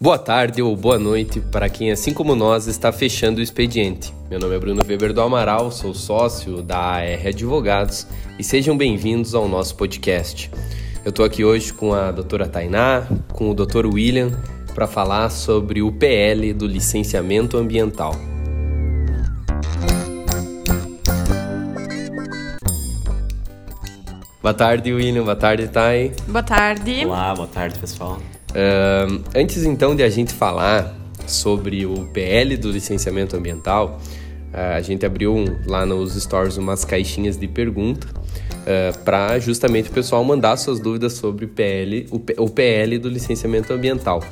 Boa tarde ou boa noite para quem, assim como nós, está fechando o expediente. Meu nome é Bruno Weber do Amaral, sou sócio da AR Advogados e sejam bem-vindos ao nosso podcast. Eu estou aqui hoje com a doutora Tainá, com o doutor William, para falar sobre o PL do licenciamento ambiental. Boa tarde, William. Boa tarde, Thay. Boa tarde. Olá, boa tarde, pessoal. Antes então de a gente falar sobre o PL do licenciamento ambiental, uh, a gente abriu um, lá nos stores umas caixinhas de pergunta uh, para justamente o pessoal mandar suas dúvidas sobre o PL, o, o PL do licenciamento ambiental.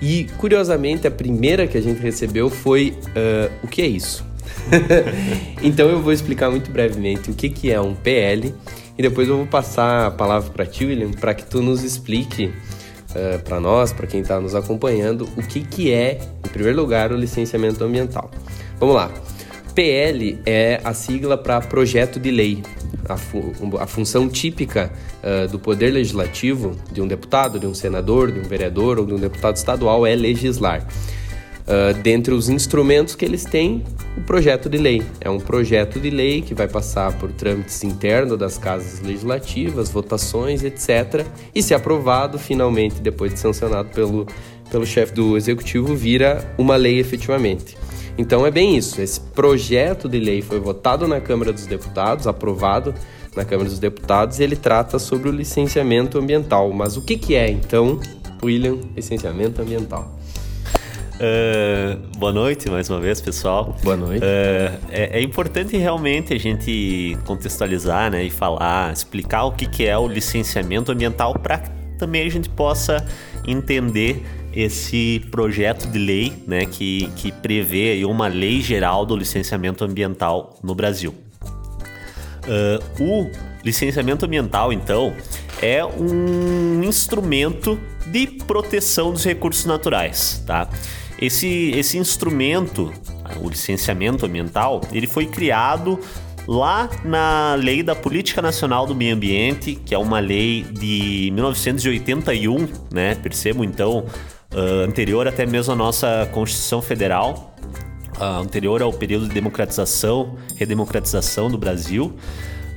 E curiosamente a primeira que a gente recebeu foi o que é isso? então eu vou explicar muito brevemente o que, que é um PL e depois eu vou passar a palavra para ti, William, para que tu nos explique eh, para nós, para quem está nos acompanhando, o que, que é, em primeiro lugar, o licenciamento ambiental. Vamos lá. PL é a sigla para projeto de lei. A, fu a função típica uh, do poder legislativo, de um deputado, de um senador, de um vereador ou de um deputado estadual, é legislar. Uh, dentre os instrumentos que eles têm, o projeto de lei. É um projeto de lei que vai passar por trâmites internos das casas legislativas, votações, etc. E, se aprovado, finalmente, depois de sancionado pelo, pelo chefe do executivo, vira uma lei efetivamente. Então é bem isso. Esse projeto de lei foi votado na Câmara dos Deputados, aprovado na Câmara dos Deputados, e ele trata sobre o licenciamento ambiental. Mas o que, que é, então, William, licenciamento ambiental? Uh, boa noite mais uma vez, pessoal. Boa noite. Uh, é, é, importante realmente a gente contextualizar né, e falar, explicar o que, que é o licenciamento ambiental para que também a gente possa entender esse projeto de lei né, que, que prevê uma lei geral do licenciamento ambiental no Brasil. Uh, o licenciamento ambiental, então, é um instrumento de proteção dos recursos naturais, tá? Esse, esse instrumento, o licenciamento ambiental, ele foi criado lá na Lei da Política Nacional do Meio Ambiente, que é uma lei de 1981, né? Percebo então, uh, anterior até mesmo à nossa Constituição Federal, uh, anterior ao período de democratização, redemocratização do Brasil.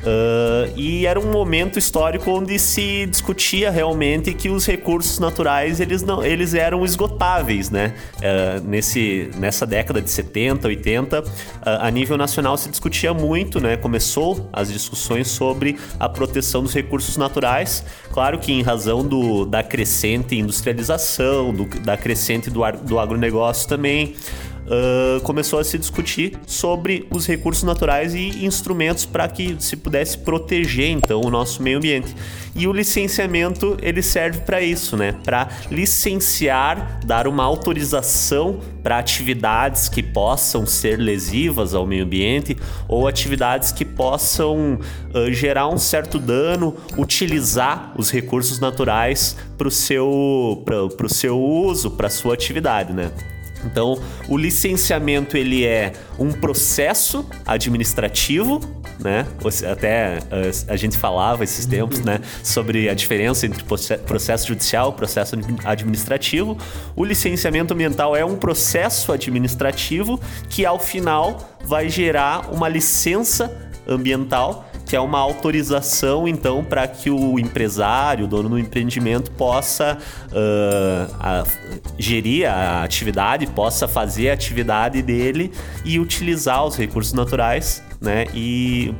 Uh, e era um momento histórico onde se discutia realmente que os recursos naturais eles não eles eram esgotáveis, né? Uh, nesse, nessa década de 70, 80, uh, a nível nacional se discutia muito, né? Começou as discussões sobre a proteção dos recursos naturais. Claro que em razão do, da crescente industrialização, do, da crescente do, do agronegócio também uh, começou a se discutir sobre os recursos naturais e instrumentos para que se pudesse proteger então o nosso meio ambiente. E o licenciamento ele serve para isso, né? Para licenciar, dar uma autorização para atividades que possam ser lesivas ao meio ambiente ou atividades que possam uh, gerar um certo dano, utilizar os recursos naturais para o seu, seu uso, para sua atividade, né? Então, o licenciamento ele é um processo administrativo, né? Até eh, a gente falava esses tempos, né, sobre a diferença entre processo judicial e processo administrativo. O licenciamento ambiental é um processo administrativo que ao final vai gerar uma licença ambiental que é uma autorização, então, para que o empresário, o dono do empreendimento, possa uh, a, gerir a atividade, possa fazer a atividade dele e utilizar os recursos naturais, né? E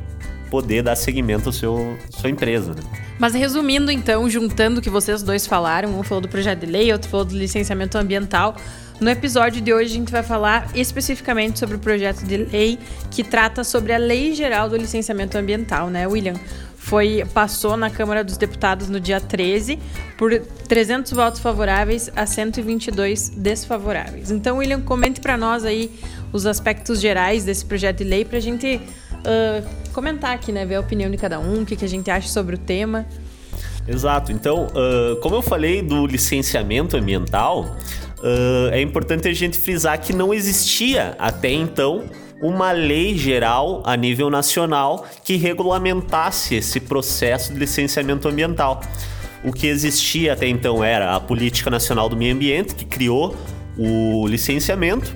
poder dar seguimento à seu, sua empresa. Né? Mas resumindo, então, juntando o que vocês dois falaram, um falou do projeto de lei, outro falou do licenciamento ambiental. No episódio de hoje, a gente vai falar especificamente sobre o projeto de lei que trata sobre a Lei Geral do Licenciamento Ambiental, né, William? Foi, passou na Câmara dos Deputados no dia 13 por 300 votos favoráveis a 122 desfavoráveis. Então, William, comente para nós aí os aspectos gerais desse projeto de lei para a gente uh, comentar aqui, né? Ver a opinião de cada um, o que, que a gente acha sobre o tema. Exato. Então, uh, como eu falei do licenciamento ambiental, uh, é importante a gente frisar que não existia até então uma lei geral a nível nacional que regulamentasse esse processo de licenciamento ambiental. o que existia até então era a Política Nacional do Meio Ambiente, que criou o licenciamento,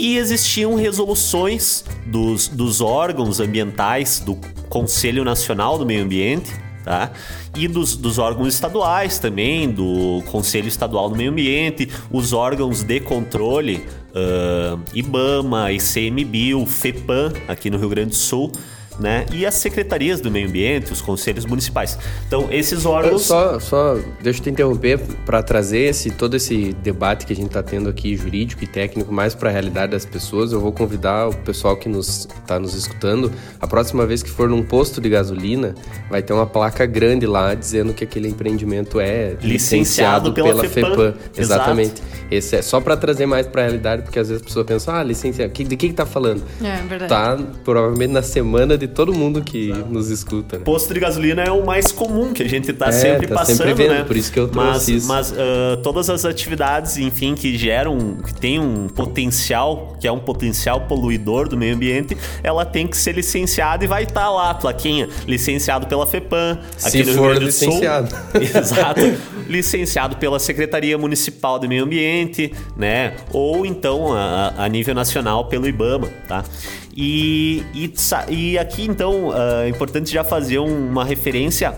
e existiam resoluções dos, dos órgãos ambientais do Conselho Nacional do Meio Ambiente, tá? E dos, dos, órgãos estaduais também, do Conselho Estadual do Meio Ambiente, os órgãos de controle, uh, IBAMA, ICMBio, FEPAM, aqui no Rio Grande do Sul, né? E as secretarias do meio ambiente, os conselhos municipais. Então, esses órgãos. Só, só deixa eu te interromper para trazer esse, todo esse debate que a gente está tendo aqui, jurídico e técnico, mais para a realidade das pessoas. Eu vou convidar o pessoal que nos está nos escutando. A próxima vez que for num posto de gasolina, vai ter uma placa grande lá dizendo que aquele empreendimento é licenciado, licenciado pela, pela FEPAM. FEPAM. Exatamente. Esse é só para trazer mais para a realidade, porque às vezes a pessoa pensa, ah, licenciado, de que, que tá falando? É, verdade. Tá provavelmente na semana de todo mundo que nos escuta. Né? Posto de gasolina é o mais comum que a gente tá é, sempre tá passando, sempre vendo, né? Por isso que eu trouxe mas, isso. Mas uh, todas as atividades, enfim, que geram, que tem um potencial, que é um potencial poluidor do meio ambiente, ela tem que ser licenciada e vai estar tá lá plaquinha, licenciado pela FEPAM, Se for licenciado. Exato. licenciado pela Secretaria Municipal do Meio Ambiente, né? Ou então a, a nível nacional pelo IBAMA, tá? E, e, e aqui então ah, é importante já fazer uma referência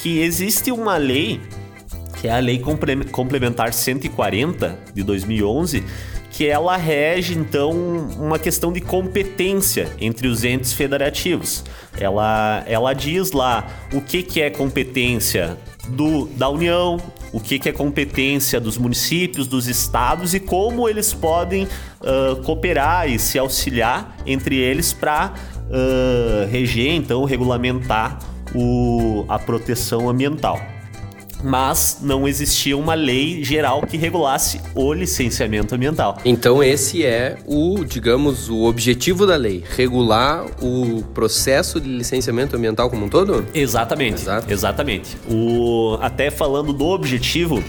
que existe uma lei, que é a Lei Complementar 140 de 2011, que ela rege então uma questão de competência entre os entes federativos. Ela, ela diz lá o que, que é competência do, da União, o que, que é competência dos municípios, dos estados e como eles podem uh, cooperar e se auxiliar entre eles para uh, reger, então, regulamentar o, a proteção ambiental mas não existia uma lei geral que regulasse o licenciamento ambiental. Então esse é o, digamos, o objetivo da lei, regular o processo de licenciamento ambiental como um todo? Exatamente. Exato. Exatamente. O até falando do objetivo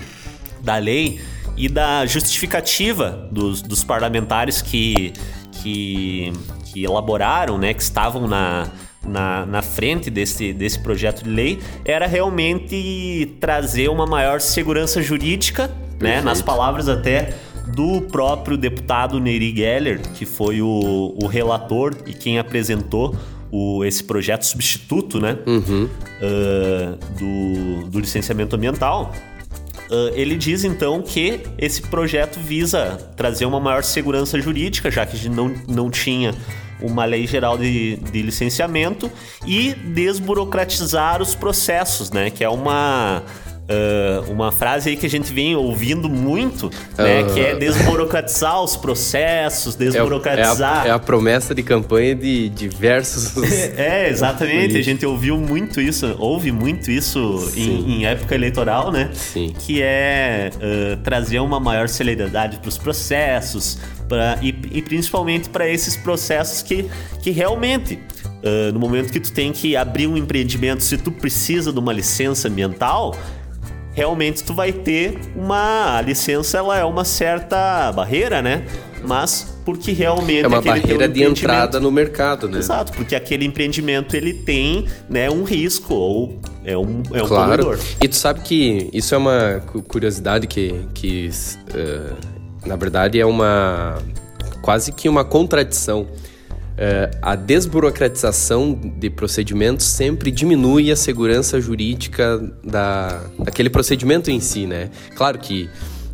da lei e da justificativa dos, dos parlamentares que, que, que elaboraram, né, que estavam na na, na frente desse, desse projeto de lei era realmente trazer uma maior segurança jurídica, né? Nas palavras até do próprio deputado Neri Geller, que foi o, o relator e quem apresentou o, esse projeto substituto, né? Uhum. Uh, do, do licenciamento ambiental. Uh, ele diz então que esse projeto visa trazer uma maior segurança jurídica, já que não, não tinha uma lei geral de, de licenciamento e desburocratizar os processos, né? Que é uma Uh, uma frase aí que a gente vem ouvindo muito, né? Uh... Que é desburocratizar os processos, desburocratizar. É, é, a, é a, promessa de campanha de diversos. é, exatamente. A gente ouviu muito isso, ouve muito isso em, em, época eleitoral, né? Sim. Que é uh, trazer uma maior celeridade para os processos, pra, e, e principalmente para esses processos que, que realmente Uh, no momento que tu tem que abrir um empreendimento, se tu precisa de uma licença ambiental, realmente tu vai ter uma a licença, ela é uma certa barreira, né? Mas porque realmente é uma barreira de entrada no mercado, né? Exato, porque aquele empreendimento ele tem, né, um risco ou é um é um claro. Poluidor. E tu sabe que isso é uma curiosidade que que uh, na verdade é uma quase que uma contradição Uh, a desburocratização de procedimentos sempre diminui a segurança jurídica da, daquele procedimento em si, né? Claro que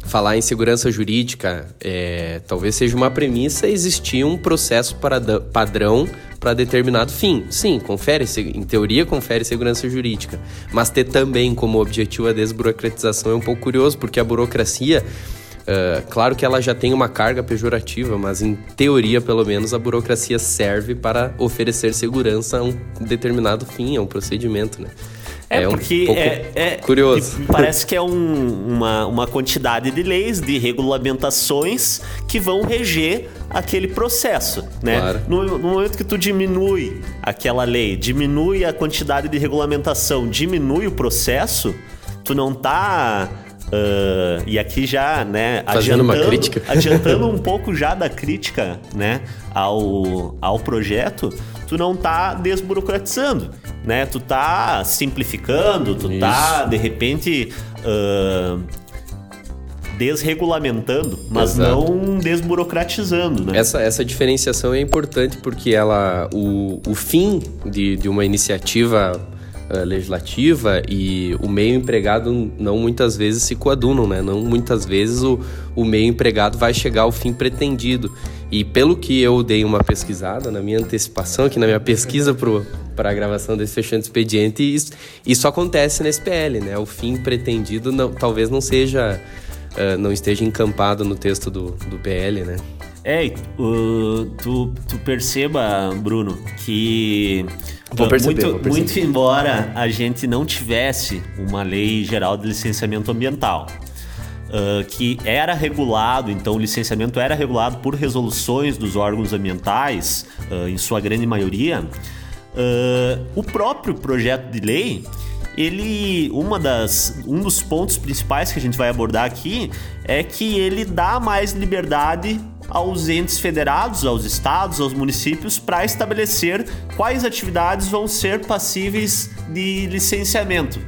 falar em segurança jurídica é, talvez seja uma premissa existir um processo para, padrão para determinado fim. Sim, confere, em teoria confere segurança jurídica, mas ter também como objetivo a desburocratização é um pouco curioso, porque a burocracia Uh, claro que ela já tem uma carga pejorativa, mas em teoria, pelo menos, a burocracia serve para oferecer segurança a um determinado fim, a um procedimento, né? É, é porque um é, é, curioso. Parece que é um, uma, uma quantidade de leis, de regulamentações que vão reger aquele processo, né? Claro. No, no, momento que tu diminui aquela lei, diminui a quantidade de regulamentação, diminui o processo, tu não tá Uh, e aqui já, né, Fazendo adiantando, uma crítica. adiantando um pouco já da crítica, né, ao, ao projeto, tu não tá desburocratizando. né? Tu tá simplificando, tu tá, Isso. tá, de repente, uh, desregulamentando, mas Exato. não desburocratizando, né? Essa, essa diferenciação é importante porque ela, o, o fim de, de uma iniciativa uh, legislativa e o meio empregado não muitas vezes se coadunam, né? Não muitas vezes o, o meio empregado vai chegar ao fim pretendido. E pelo que eu dei uma pesquisada, na minha antecipação aqui, na minha pesquisa para a gravação desse fechando expediente, isso, isso acontece na SPL, né? O fim pretendido não, talvez não seja uh, não esteja encampado no texto do, do PL, né? É, uh, tu, tu perceba, Bruno, que vou perceber, muito, vou perceber. muito embora a gente não tivesse uma lei geral de licenciamento ambiental, uh, que era regulado, então o licenciamento era regulado por resoluções dos órgãos ambientais, uh, em sua grande maioria, o próprio projeto de lei ele uma das um dos pontos principais que a gente vai abordar aqui é que ele dá mais liberdade aos entes federados, aos estados, aos municípios para estabelecer quais atividades vão ser passíveis de licenciamento.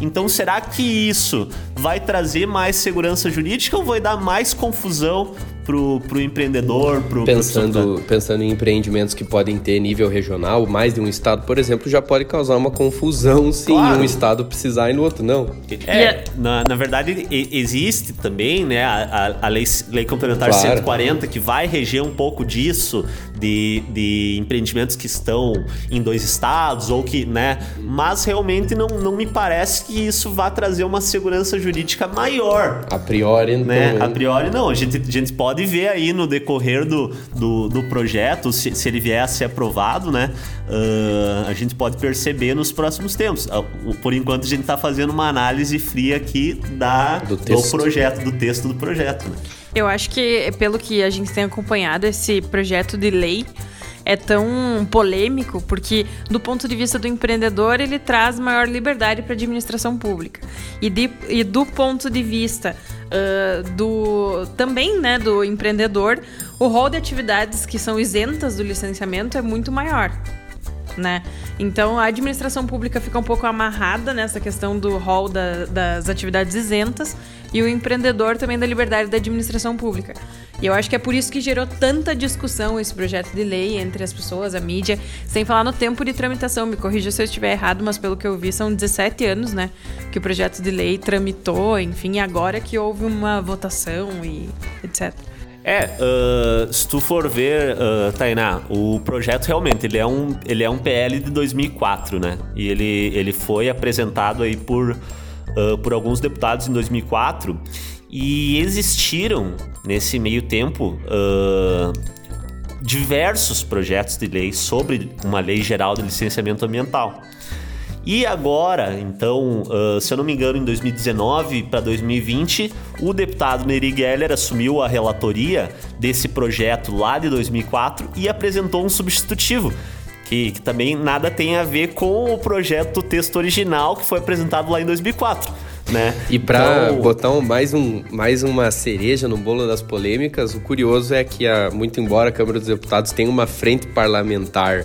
Então, será que isso vai trazer mais segurança jurídica ou vai dar mais confusão pro, pro empreendedor, pro pensando pro pensando em empreendimentos que podem ter nível regional, mais de um estado, por exemplo, já pode causar uma confusão se claro. um estado precisar e no outro não. É, na, na verdade existe também, né, a, a, a lei, lei complementar claro. 140 que vai reger um pouco disso de, de empreendimentos que estão em dois estados ou que, né, mas realmente não, não me parece que isso vá trazer uma segurança jurídica maior. A priori, né? A priori não. A gente, a gente pode ver aí no decorrer do, do, do projeto, se, se, ele vier a ser aprovado, né? Uh, a gente pode perceber nos próximos tempos. Uh, por enquanto, a gente está fazendo uma análise fria aqui da, do, do, projeto, do texto do projeto. Né? Eu acho que, pelo que a gente tem acompanhado, esse projeto de lei é tão polêmico porque, do ponto de vista do empreendedor, ele traz maior liberdade para a administração pública. E, de, e do ponto de vista uh, do também né, do empreendedor, o rol de atividades que são isentas do licenciamento é muito maior. Né? Então a administração pública fica um pouco amarrada nessa questão do rol da, das atividades isentas e o empreendedor também da liberdade da administração pública. E eu acho que é por isso que gerou tanta discussão esse projeto de lei entre as pessoas, a mídia, sem falar no tempo de tramitação. Me corrija se eu estiver errado, mas pelo que eu vi, são 17 anos, né? Que o projeto de lei tramitou, enfim, agora que houve uma votação e etc. É, uh, se tu for ver, uh, Tainá, o projeto realmente ele é, um, ele é um PL de 2004, né? E ele, ele foi apresentado aí por, uh, por alguns deputados em 2004 e existiram, nesse meio tempo, uh, diversos projetos de lei sobre uma lei geral de licenciamento ambiental. E agora, então, uh, se eu não me engano, em 2019 para 2020, o deputado Neri Geller assumiu a relatoria desse projeto lá de 2004 e apresentou um substitutivo. Que, que também nada tem a ver com o projeto do texto original que foi apresentado lá em 2004 né? E para então... botar um, mais, um, mais uma cereja no bolo das polêmicas, o curioso é que, a, muito embora a Câmara dos Deputados tenha uma frente parlamentar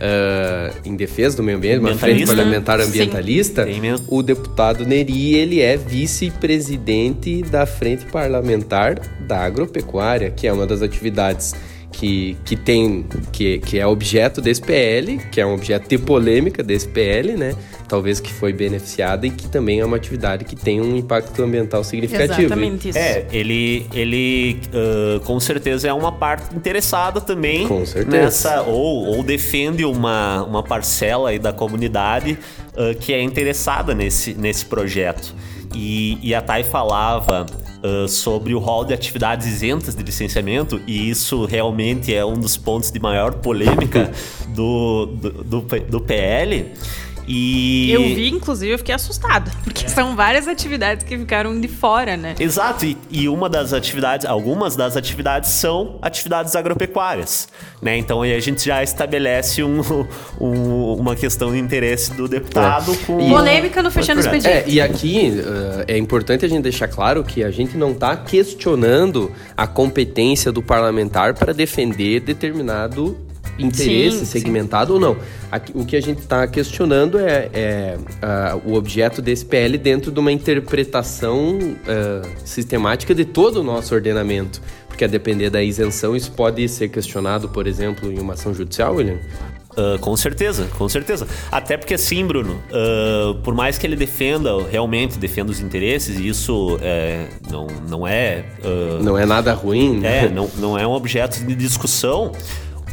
Uh, em defesa do meio ambiente, uma frente parlamentar ambientalista, o deputado Neri ele é vice-presidente da frente parlamentar da agropecuária, que é uma das atividades que, que tem que, que é objeto desse PL, que é um objeto de polêmica desse PL, né? talvez que foi beneficiada e que também é uma atividade que tem um impacto ambiental significativo. Exatamente isso. É, ele, ele uh, com certeza é uma parte interessada também com certeza. nessa, ou, ou defende uma, uma parcela aí da comunidade uh, que é interessada nesse, nesse projeto. E, e a Thay falava uh, sobre o rol de atividades isentas de licenciamento, e isso realmente é um dos pontos de maior polêmica do, do, do, do PL. E... Eu vi, inclusive, eu fiquei assustada, porque é. são várias atividades que ficaram de fora, né? Exato, e, e, uma das atividades, algumas das atividades são atividades agropecuárias, né? Então aí a gente já estabelece um, um, uma questão de interesse do deputado é. com... E... Polêmica no fechando expediente. É, e aqui uh, é importante a gente deixar claro que a gente não está questionando a competência do parlamentar para defender determinado interesse Sim, segmentado ou não. Aqui, o que a gente está questionando é, é uh, o objeto desse PL dentro de uma interpretação uh, sistemática de todo o nosso ordenamento. Porque a depender da isenção, isso pode ser questionado, por exemplo, em uma ação judicial, William? Uh, com certeza, com certeza. Até porque assim, Bruno, uh, por mais que ele defenda, realmente defenda os interesses, e isso é, não, não é. Uh, não é nada ruim, né? É, não, não é um objeto de discussão.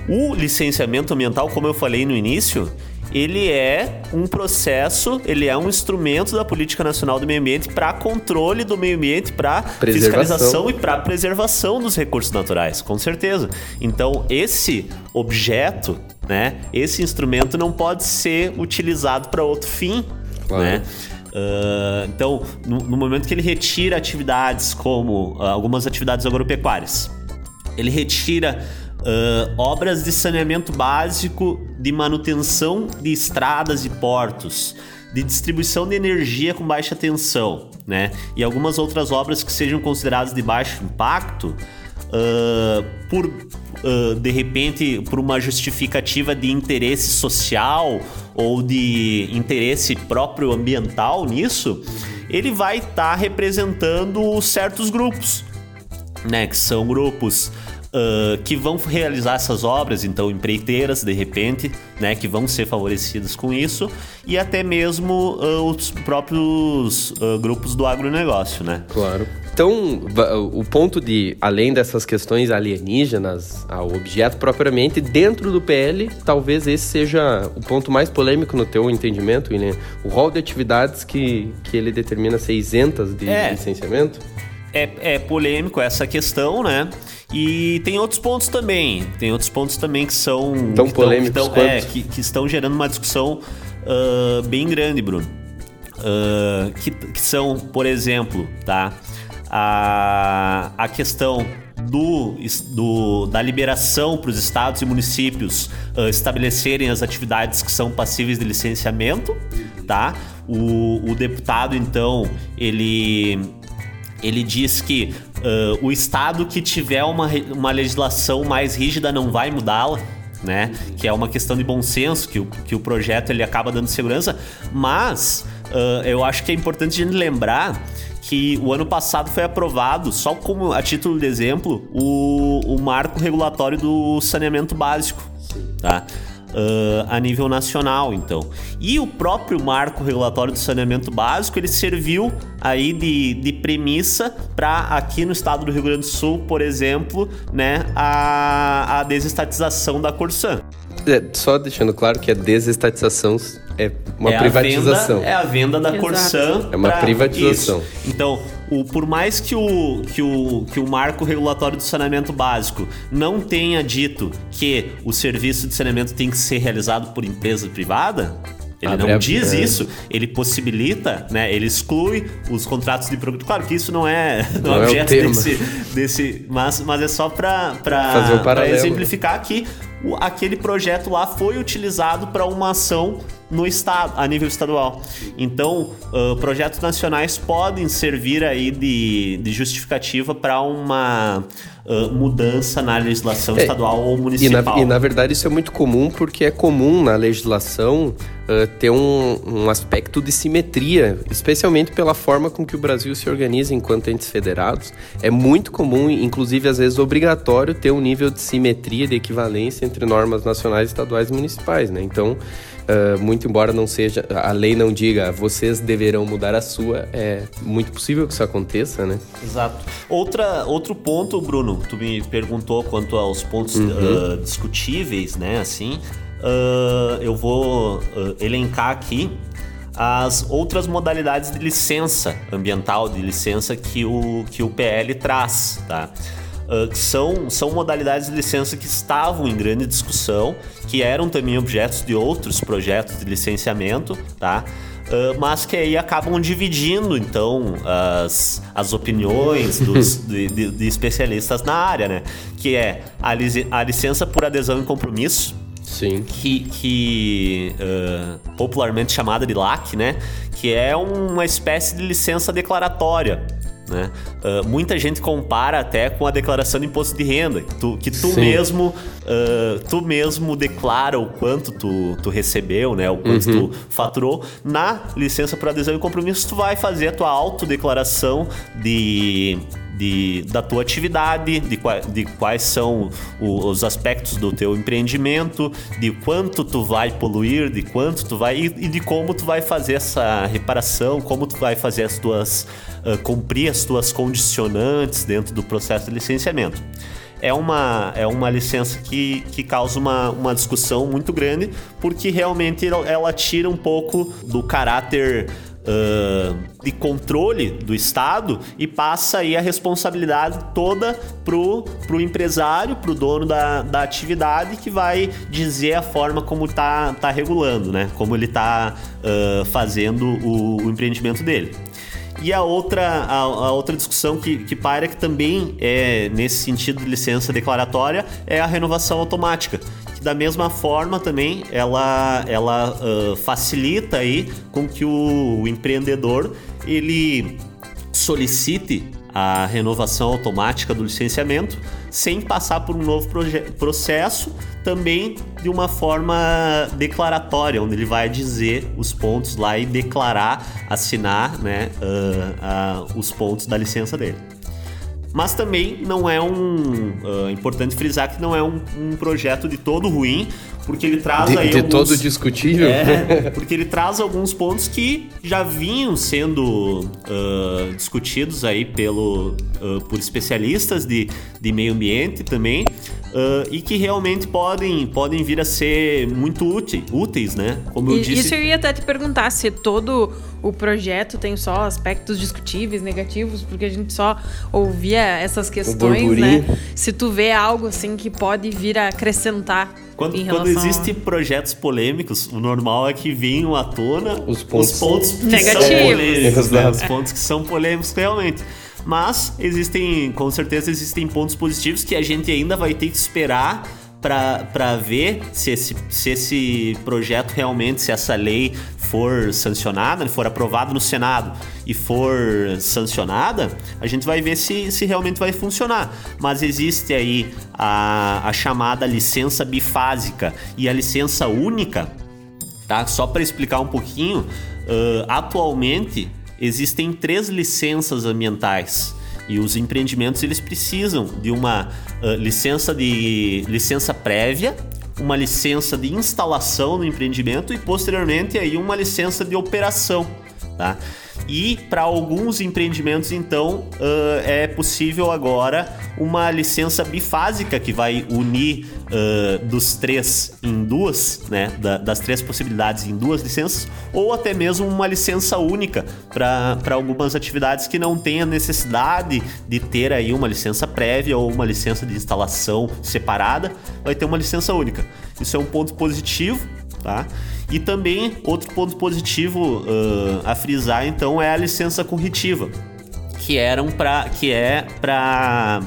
O licenciamento ambiental, como eu falei no início, ele é um processo, ele é um instrumento da política nacional do meio ambiente para controle do meio ambiente, para fiscalização e para preservação dos recursos naturais, com certeza. Então, esse objeto, né, esse instrumento não pode ser utilizado para outro fim, claro. né? Uh, então, no, no, momento que ele retira atividades como uh, algumas atividades agropecuárias, ele retira Uh, obras de saneamento básico, de manutenção de estradas e portos, de distribuição de energia com baixa tensão, né? E algumas outras obras que sejam consideradas de baixo impacto, uh, por uh, de repente por uma justificativa de interesse social ou de interesse próprio ambiental nisso, ele vai estar tá representando certos grupos, né? Que são grupos uh, que vão realizar essas obras, então empreiteiras de repente, né, que vão ser favorecidas com isso, e até mesmo uh, os próprios uh, grupos do agronegócio, né? Claro. Então, o ponto de, além dessas questões alienígenas ao objeto propriamente, dentro do PL, talvez esse seja o ponto mais polêmico no teu entendimento, William. O rol de atividades que, que ele determina ser isentas de é. licenciamento? É, é polêmico essa questão, né? E tem outros pontos também. Tem outros pontos também que são. Tão polêmicos que, é, que, que, estão gerando uma discussão uh, bem grande, Bruno. Uh, que, que são, por exemplo, tá? A, a questão do, do, da liberação para os estados e municípios uh, estabelecerem as atividades que são passíveis de licenciamento, tá? O, o deputado, então, ele, ele diz que uh, o estado que tiver uma, uma legislação mais rígida não vai mudá-la. Né? Que é uma questão de bom senso, que o, que o projeto ele acaba dando segurança, mas uh, eu acho que é importante a gente lembrar que o ano passado foi aprovado, só como a título de exemplo, o, o marco regulatório do saneamento básico. Tá? Uh, a nível nacional, então. E o próprio marco regulatório do saneamento básico, ele serviu aí de, de premissa para aqui no estado do Rio Grande do Sul, por exemplo, né, a, a desestatização da Corsan. É, só deixando claro que a desestatização é uma é privatização. A venda, é a venda da Exato. Corsan. É uma privatização. Isso. Então, o, por mais que o, que, o, que o marco regulatório do saneamento básico não tenha dito que o serviço de saneamento tem que ser realizado por empresa privada, ele Abre não diz é. isso, ele possibilita, né? Ele exclui os contratos de programa. Claro que isso não é, não, não é objeto é desse, desse. Mas, mas é só para exemplificar que aquele projeto lá foi utilizado para uma ação no estado, a nível estadual. Então, uh, projetos nacionais podem servir aí de, de justificativa para uma uh, mudança na legislação é, estadual ou municipal. E na, e na, verdade isso é muito comum porque é comum na legislação uh, ter um, um aspecto de simetria, especialmente pela forma com que o Brasil se organiza enquanto entes federados. É muito comum, inclusive às vezes obrigatório, ter um nível de simetria, de equivalência entre normas nacionais, estaduais e municipais, né? Então, Uh, muito embora não seja, a lei não diga vocês deverão mudar a sua, é muito possível que isso aconteça, né? Exato. Outra, outro ponto, Bruno, tu me perguntou quanto aos pontos uhum. uh, discutíveis, né? Assim, uh, eu vou elencar aqui as outras modalidades de licença ambiental, de licença que o, que o PL traz, tá? Uh, que são, são modalidades de licença que estavam em grande discussão, que eram também objetos de outros projetos de licenciamento, tá? Uh, mas que aí acabam dividindo então as, as opiniões dos, de, de, de, especialistas na área, né? Que é a, a licença por adesão e compromisso. Sim. Que, que uh, popularmente chamada de LAC, né? Que é uma espécie de licença declaratória Né? Uh, muita gente compara até com a declaração de imposto de renda, que tu, que tu mesmo uh, tu mesmo declara o quanto tu, tu recebeu, né? O quanto uhum. tu faturou. Na licença por adesão e compromisso, tu vai fazer a tua autodeclaração de de, da tua atividade, de, de quais são os aspectos do teu empreendimento, de quanto tu vai poluir, de quanto tu vai e, e de como tu vai fazer essa reparação, como tu vai fazer as tuas uh, cumprir as tuas condicionantes dentro do processo de licenciamento é uma, é uma licença que, que causa uma, uma discussão muito grande, porque realmente ela tira um pouco do caráter uh, de controle do Estado e passa aí a responsabilidade toda pro, pro empresário, pro dono da, da atividade que vai dizer a forma como tá, tá regulando, né? Como ele tá uh, fazendo o, o empreendimento dele. E a outra, a, a, outra discussão que, que paira, que também é nesse sentido de licença declaratória, é a renovação automática que da mesma forma também ela, ela uh, facilita aí com que o, o empreendedor ele solicite a renovação automática do licenciamento sem passar por um novo processo, também de uma forma declaratória, onde ele vai dizer os pontos lá e declarar, assinar né, uh, uh, os pontos da licença dele. Mas também não é um. Uh, importante frisar que não é um, um, projeto de todo ruim, porque ele traz de, aí. De alguns, todo discutível? É, porque ele traz alguns pontos que já vinham sendo uh, discutidos aí pelo, uh, por especialistas de, de meio ambiente também. Uh, e que realmente podem, podem vir a ser muito úteis, úteis, né? Como eu e, disse. Isso eu ia até te perguntar se todo o projeto tem só aspectos discutíveis, negativos, porque a gente só ouvia essas questões, né? Se tu vê algo assim que pode vir a acrescentar. Quando, quando existem a... projetos polêmicos, o normal é que venham à tona os pontos, os pontos que negativos. são polêmicos, né? Os pontos que são polêmicos realmente. Mas existem, com certeza, existem pontos positivos que a gente ainda vai ter que esperar para ver se esse, se esse projeto realmente, se essa lei for sancionada, for aprovada no Senado e for sancionada, a gente vai ver se, se realmente vai funcionar. Mas existe aí a, a chamada licença bifásica e a licença única, tá? Só para explicar um pouquinho, uh, atualmente existem três licenças ambientais e os empreendimentos eles precisam de uma uh, licença de licença prévia, uma licença de instalação no empreendimento e posteriormente aí uma licença de operação, tá? E para alguns empreendimentos, então, uh, é possível agora uma licença bifásica que vai unir uh, dos três em duas, né? Da, das três possibilidades em duas licenças, ou até mesmo uma licença única para algumas atividades que não tenha necessidade de ter aí uma licença prévia ou uma licença de instalação separada, vai ter uma licença única. Isso é um ponto positivo, tá? E também outro ponto positivo uh, a frisar então é a licença corretiva, que eram para que é para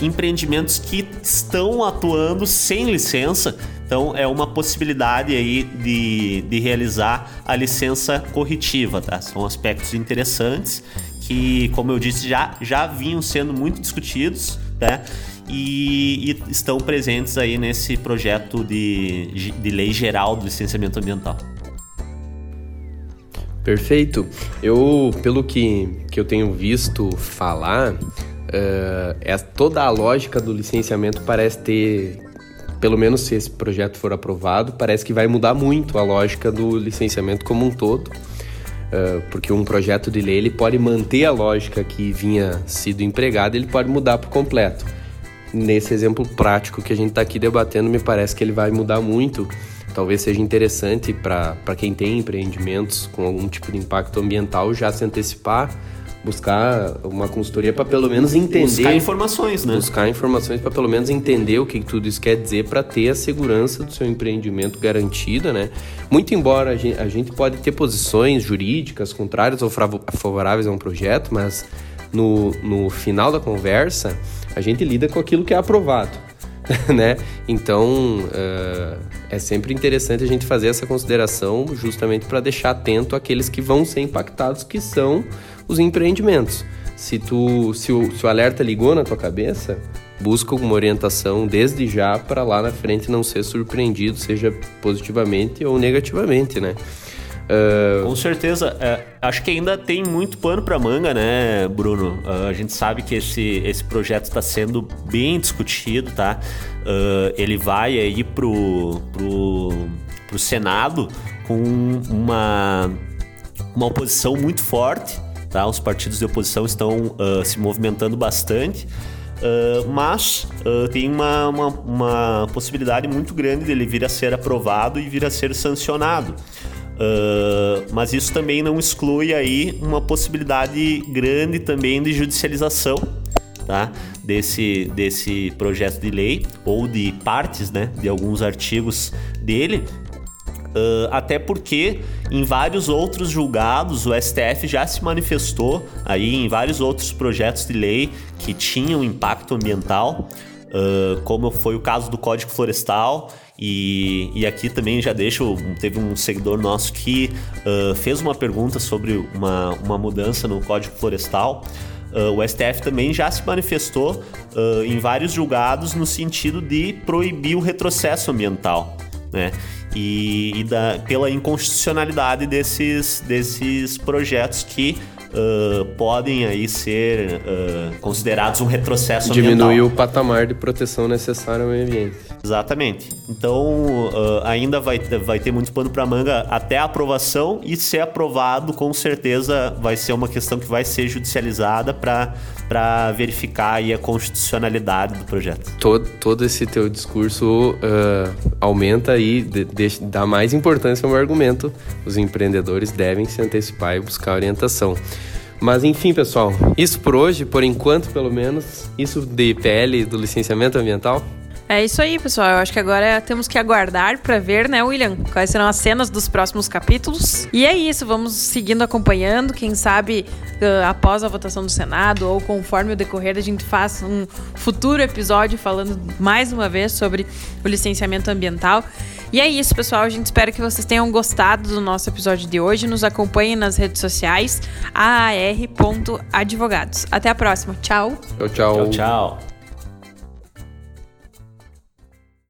empreendimentos que estão atuando sem licença. Então é uma possibilidade aí de, de realizar a licença corretiva, tá? São aspectos interessantes que, como eu disse, já, já vinham sendo muito discutidos, né? E, e estão presentes aí nesse projeto de, de lei geral do licenciamento ambiental. Perfeito. Eu, pelo que, que eu tenho visto falar, uh, é, toda a lógica do licenciamento parece ter, pelo menos se esse projeto for aprovado, parece que vai mudar muito a lógica do licenciamento como um todo. Uh, porque um projeto de lei ele pode manter a lógica que vinha sido empregada, ele pode mudar por completo nesse exemplo prático que a gente está aqui debatendo, me parece que ele vai mudar muito. Talvez seja interessante para quem tem empreendimentos com algum tipo de impacto ambiental já se antecipar, buscar uma consultoria para pelo menos entender. Buscar informações, né? Buscar informações para pelo menos entender o que tudo isso quer dizer para ter a segurança do seu empreendimento garantida, né? Muito embora a gente, a gente pode ter posições jurídicas contrárias ou favoráveis a um projeto, mas no, no final da conversa a gente lida com aquilo que é aprovado, né? Então uh, é sempre interessante a gente fazer essa consideração justamente para deixar atento aqueles que vão ser impactados, que são os empreendimentos. se tu se o, se o alerta ligou na tua cabeça, busca uma orientação desde já para lá na frente não ser surpreendido, seja positivamente ou negativamente, né? Uh... Com certeza. É, acho que ainda tem muito pano para manga, né, Bruno? Uh, a gente sabe que esse, esse projeto está sendo bem discutido, tá? Uh, ele vai aí pro, pro, pro Senado com uma, uma oposição muito forte, tá? Os partidos de oposição estão se movimentando bastante. Uh, mas uh, tem uma, uma, uma, possibilidade muito grande dele vir a ser aprovado e vir a ser sancionado. Uh, mas isso também não exclui aí uma possibilidade grande também de judicialização tá? desse, desse projeto de lei ou de partes né, de alguns artigos dele. Uh, até porque em vários outros julgados o STF já se manifestou aí em vários outros projetos de lei que tinham impacto ambiental, uh, como foi o caso do Código Florestal e, e aqui também já deixo, teve um seguidor nosso que uh, fez uma pergunta sobre uma, uma mudança no Código Florestal. Uh, o STF também já se manifestou uh, em vários julgados no sentido de proibir o retrocesso ambiental, né? E, e da, pela inconstitucionalidade desses, desses projetos que uh, podem aí ser uh, considerados um retrocesso Diminuir ambiental. o patamar de proteção necessário ao meio ambiente. Exatamente. Então, uh, ainda vai, vai ter muito pano para manga até a aprovação e ser aprovado, com certeza vai ser uma questão que vai ser judicializada para verificar a constitucionalidade do projeto. Todo, todo esse teu discurso aumenta e de, de, dá mais importância ao meu argumento. Os empreendedores devem se antecipar e buscar orientação. Mas enfim, pessoal, isso por hoje, por enquanto pelo menos, isso de PL do licenciamento ambiental. É isso aí, pessoal. Eu acho que agora temos que aguardar para ver, né, William, quais serão as cenas dos próximos capítulos. E é isso, vamos seguindo acompanhando. Quem sabe uh, após a votação do Senado ou conforme o decorrer, a gente faz um futuro episódio falando mais uma vez sobre o licenciamento ambiental. E é isso, pessoal. A gente espera que vocês tenham gostado do nosso episódio de hoje. Nos acompanhem nas redes sociais aar.advogados. Até a próxima. Tchau. Tchau, tchau. Tchau, tchau.